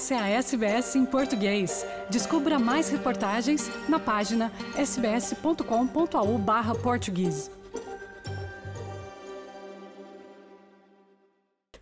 Essa é a SBS em português. Descubra mais reportagens na página sbs.com.au/português.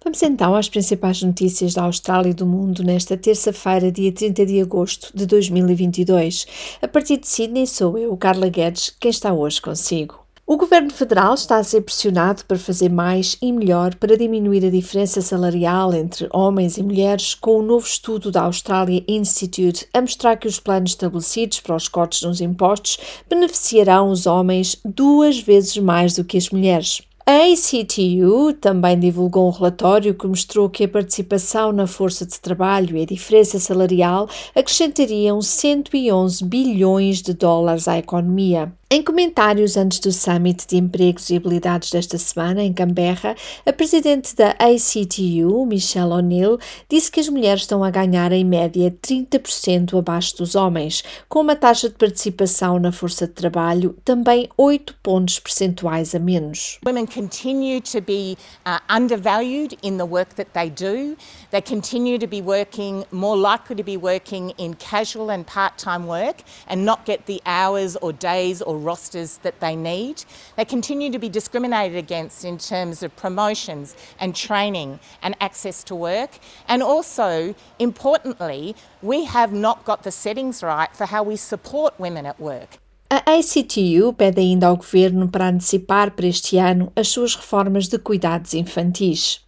Vamos então às principais notícias da Austrália e do mundo nesta terça-feira, dia 30 de agosto de 2022. A partir de Sydney sou eu, Carla Guedes, quem está hoje consigo. O governo federal está a ser pressionado para fazer mais e melhor para diminuir a diferença salarial entre homens e mulheres, com o um novo estudo da Australia Institute a mostrar que os planos estabelecidos para os cortes nos impostos beneficiarão os homens duas vezes mais do que as mulheres. A ACTU também divulgou um relatório que mostrou que a participação na força de trabalho e a diferença salarial acrescentariam 111 bilhões de dólares à economia. Em comentários antes do Summit de Empregos e Habilidades desta semana, em Canberra, a presidente da ACTU, Michelle O'Neill, disse que as mulheres estão a ganhar em média 30% abaixo dos homens, com uma taxa de participação na força de trabalho também 8 pontos percentuais a menos. Women continue to be uh, undervalued in the work that they do. They continue to be working, more likely to be working in casual and part-time work and not get the hours or days or rosters that they need. They continue to be discriminated against in terms of promotions and training and access to work. And also, importantly, we have not got the settings right for how we support women at work. A ACTU pede ainda ao governo para antecipar para este ano as suas reformas de cuidados infantis.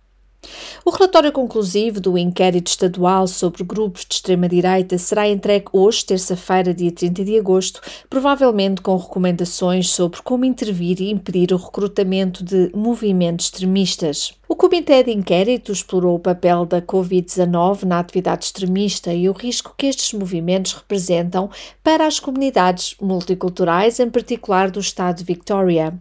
O relatório conclusivo do inquérito estadual sobre grupos de extrema-direita será entregue hoje, terça-feira, dia 30 de agosto, provavelmente com recomendações sobre como intervir e impedir o recrutamento de movimentos extremistas. O Comitê de Inquérito explorou o papel da Covid-19 na atividade extremista e o risco que estes movimentos representam para as comunidades multiculturais, em particular do estado de Victoria.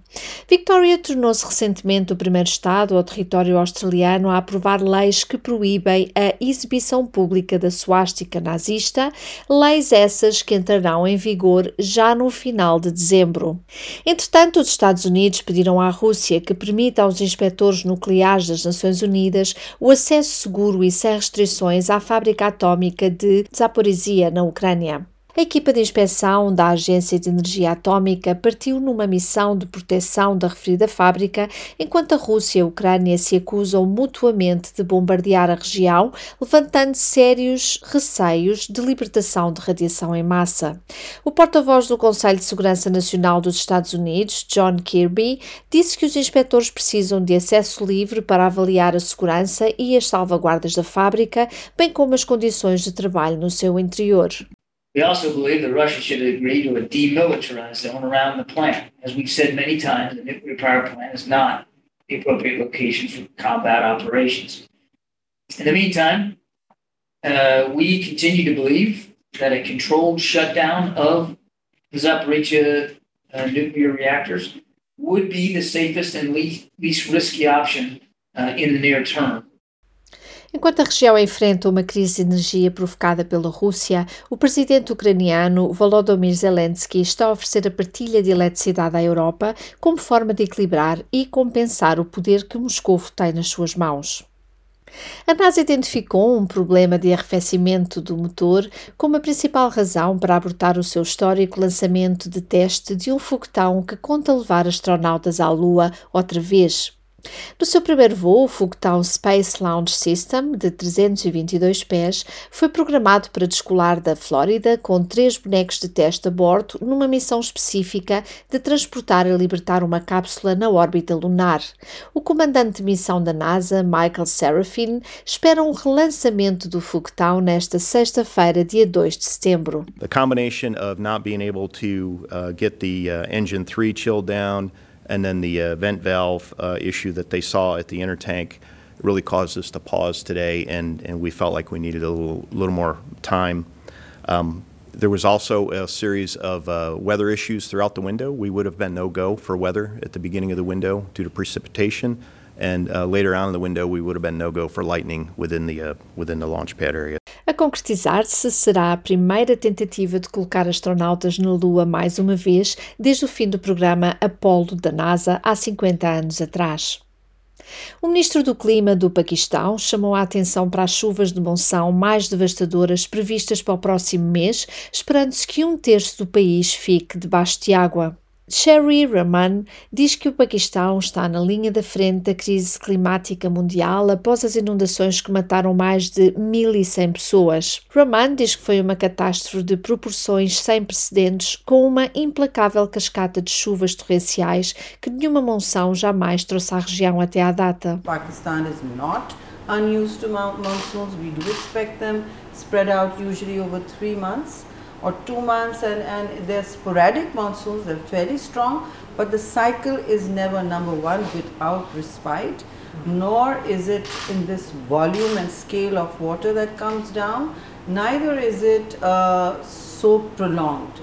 Victoria tornou-se recentemente o primeiro estado ou território australiano a aprovar leis que proíbem a exibição pública da suástica nazista, leis essas que entrarão em vigor já no final de dezembro. Entretanto, os Estados Unidos pediram à Rússia que permita aos inspectores nucleares das Nações Unidas o acesso seguro e sem restrições à fábrica atómica de Zaporizhia, na Ucrânia. A equipa de inspeção da Agência de Energia Atômica partiu numa missão de proteção da referida fábrica, enquanto a Rússia e a Ucrânia se acusam mutuamente de bombardear a região, levantando sérios receios de libertação de radiação em massa. O porta-voz do Conselho de Segurança Nacional dos Estados Unidos, John Kirby, disse que os inspectores precisam de acesso livre para avaliar a segurança e as salvaguardas da fábrica, bem como as condições de trabalho no seu interior. We also believe that Russia should agree to a demilitarized zone around the plant. As we've said many times, the nuclear power plant is not the appropriate location for combat operations. In the meantime, uh, we continue to believe that a controlled shutdown of the Zaporizhia uh, nuclear reactors would be the safest and least, least risky option uh, in the near term. Enquanto a região enfrenta uma crise de energia provocada pela Rússia, o presidente ucraniano Volodymyr Zelensky está a oferecer a partilha de eletricidade à Europa como forma de equilibrar e compensar o poder que Moscou tem nas suas mãos. A NASA identificou um problema de arrefecimento do motor como a principal razão para abortar o seu histórico lançamento de teste de um foguetão que conta levar astronautas à Lua outra vez. No seu primeiro voo, o foguetão Space Launch System, de 322 pés, foi programado para descolar da Flórida com três bonecos de teste a bordo numa missão específica de transportar e libertar uma cápsula na órbita lunar. O comandante de missão da NASA, Michael Serafin, espera um relançamento do foguetão nesta sexta-feira, dia 2 de setembro. The combination of not being able to uh, get the uh, engine 3 chilled down and then the uh, vent valve uh, issue that they saw at the inner tank really caused us to pause today, and, and we felt like we needed a little, little more time. Um, there was also a series of uh, weather issues throughout the window. We would have been no go for weather at the beginning of the window due to precipitation, and uh, later on in the window, we would have been no go for lightning within the uh, within the launch pad area. A concretizar-se será a primeira tentativa de colocar astronautas na Lua mais uma vez desde o fim do programa Apollo da NASA há 50 anos atrás. O ministro do Clima do Paquistão chamou a atenção para as chuvas de monção mais devastadoras previstas para o próximo mês, esperando-se que um terço do país fique debaixo de água. Sherry Rahman diz que o Paquistão está na linha da frente da crise climática mundial após as inundações que mataram mais de 1.100 pessoas. Rahman diz que foi uma catástrofe de proporções sem precedentes, com uma implacável cascata de chuvas torrenciais que nenhuma monção jamais trouxe à região até à data. Pakistan is not unused to monsoons. We do expect them spread out usually over three months. Or two months and, and they're sporadic monsoons, they're fairly strong, but the cycle is never number one without respite, nor is it in this volume and scale of water that comes down, neither is it uh, so prolonged.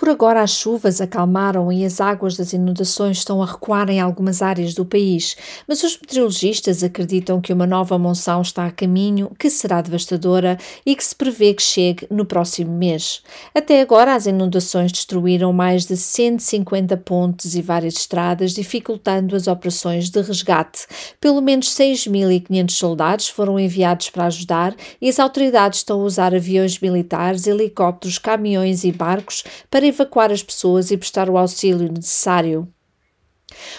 Por agora, as chuvas acalmaram e as águas das inundações estão a recuar em algumas áreas do país, mas os meteorologistas acreditam que uma nova monção está a caminho, que será devastadora e que se prevê que chegue no próximo mês. Até agora, as inundações destruíram mais de 150 pontes e várias estradas, dificultando as operações de resgate. Pelo menos 6.500 soldados foram enviados para ajudar e as autoridades estão a usar aviões militares, helicópteros, caminhões e barcos para evacuar as pessoas e prestar o auxílio necessário.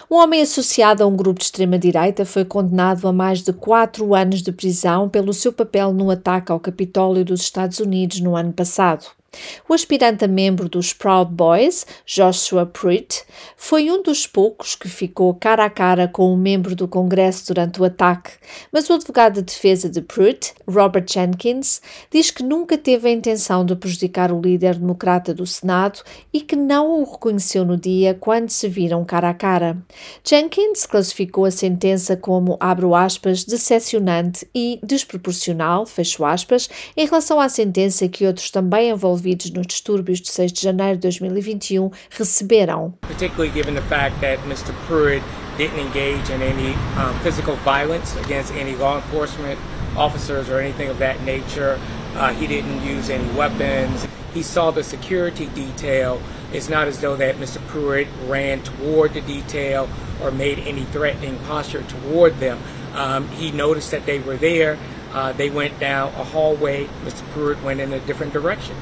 Um homem associado a um grupo de extrema-direita foi condenado a mais de quatro anos de prisão pelo seu papel no ataque ao Capitólio dos Estados Unidos no ano passado. O aspirante a membro dos Proud Boys, Joshua Pruitt, foi um dos poucos que ficou cara a cara com um membro do Congresso durante o ataque, mas o advogado de defesa de Pruitt, Robert Jenkins, diz que nunca teve a intenção de prejudicar o líder democrata do Senado e que não o reconheceu no dia quando se viram cara a cara. Jenkins classificou a sentença como, abro aspas, decepcionante e desproporcional, fecho aspas, em relação à sentença que outros também envolvidos envolvidos nos distúrbios de 6 de janeiro de 2021 receberam. Particularly given the fact that Mr. Pruitt didn't engage in any um, physical violence against any law enforcement officers or anything of that nature. Uh, he didn't use any weapons. He saw the security detail. It's not as though that Mr. Pruitt ran toward the detail or made any threatening posture toward them. Um, he noticed that they were there. Uh, they went down a hallway. Mr. Pruitt went in a different direction.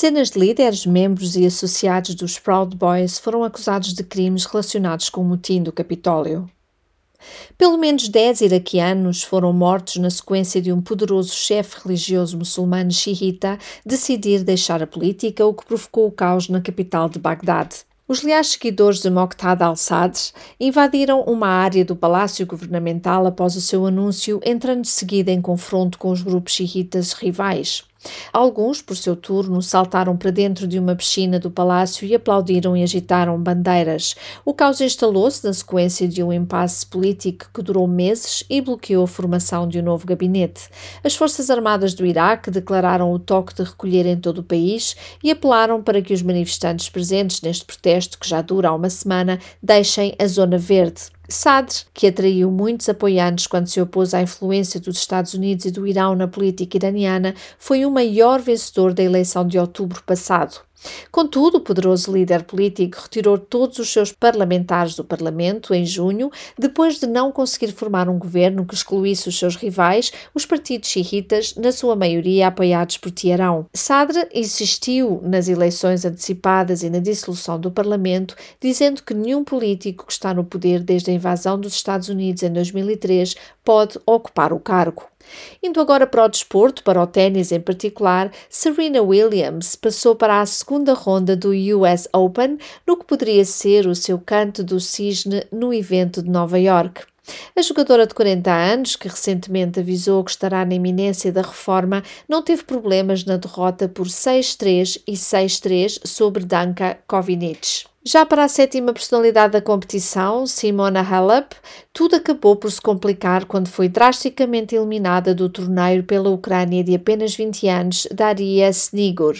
Dezenas de líderes, membros e associados dos Proud Boys foram acusados de crimes relacionados com o motim do Capitólio. Pelo menos 10 iraquianos foram mortos na sequência de um poderoso chefe religioso muçulmano xiita decidir deixar a política, o que provocou o caos na capital de Bagdade. Os leais seguidores de Moqtada al-Sadr invadiram uma área do palácio governamental após o seu anúncio, entrando de seguida em confronto com os grupos xiitas rivais. Alguns, por seu turno, saltaram para dentro de uma piscina do palácio e aplaudiram e agitaram bandeiras. O caos instalou-se na sequência de um impasse político que durou meses e bloqueou a formação de um novo gabinete. As Forças Armadas do Iraque declararam o toque de recolher em todo o país e apelaram para que os manifestantes presentes neste protesto, que já dura há uma semana, deixem a zona verde. Sadr, que atraiu muitos apoiantes quando se opôs à influência dos Estados Unidos e do Irão na política iraniana, foi o maior vencedor da eleição de outubro passado. Contudo, o poderoso líder político retirou todos os seus parlamentares do Parlamento em junho, depois de não conseguir formar um governo que excluísse os seus rivais, os partidos xiitas, na sua maioria apoiados por Teherão. Sadr insistiu nas eleições antecipadas e na dissolução do Parlamento, dizendo que nenhum político que está no poder desde a invasão dos Estados Unidos em 2003 pode ocupar o cargo. Indo agora para o desporto, para o ténis em particular, Serena Williams passou para a segunda ronda do US Open, no que poderia ser o seu canto do cisne no evento de Nova York. A jogadora de 40 anos, que recentemente avisou que estará na iminência da reforma, não teve problemas na derrota por 6-3 e 6-3 sobre Danka Kovinic. Já para a sétima personalidade da competição, Simona Halep, tudo acabou por se complicar quando foi drasticamente eliminada do torneio pela Ucrânia de apenas 20 anos, Daria Snigor.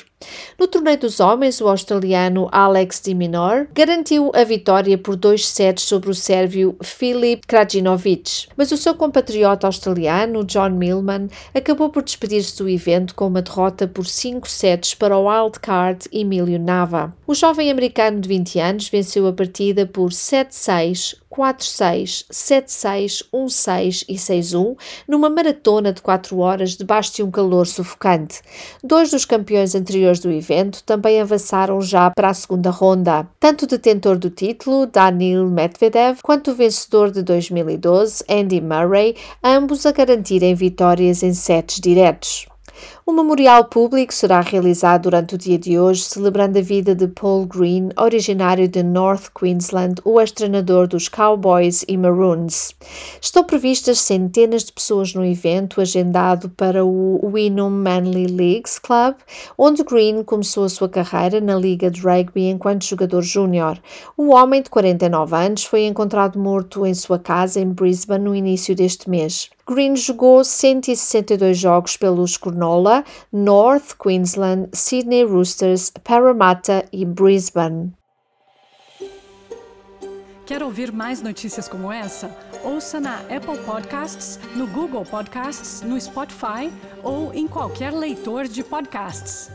No torneio dos homens, o australiano Alex de Minor garantiu a vitória por dois sets sobre o sérvio Filip Krajinovic, mas o seu compatriota australiano, John Millman, acabou por despedir-se do evento com uma derrota por 5 sets para o wildcard Emilio Nava. O jovem americano de 20 17 anos, venceu a partida por 7-6, 4-6, 7-6, 1-6 e 6-1, numa maratona de 4 horas debaixo de um calor sufocante. Dois dos campeões anteriores do evento também avançaram já para a segunda ronda. Tanto o detentor do título, Daniil Medvedev, quanto o vencedor de 2012, Andy Murray, ambos a garantirem vitórias em sets diretos. O memorial público será realizado durante o dia de hoje, celebrando a vida de Paul Green, originário de North Queensland, o ex-treinador dos Cowboys e Maroons. Estão previstas centenas de pessoas no evento, agendado para o Wynnum Manly Leagues Club, onde Green começou a sua carreira na Liga de Rugby enquanto jogador júnior. O homem de 49 anos foi encontrado morto em sua casa em Brisbane no início deste mês. Green jogou 162 jogos pelos Cronulla, North Queensland, Sydney Roosters, Parramatta e Brisbane. Quer ouvir mais notícias como essa? Ouça na Apple Podcasts, no Google Podcasts, no Spotify ou em qualquer leitor de podcasts.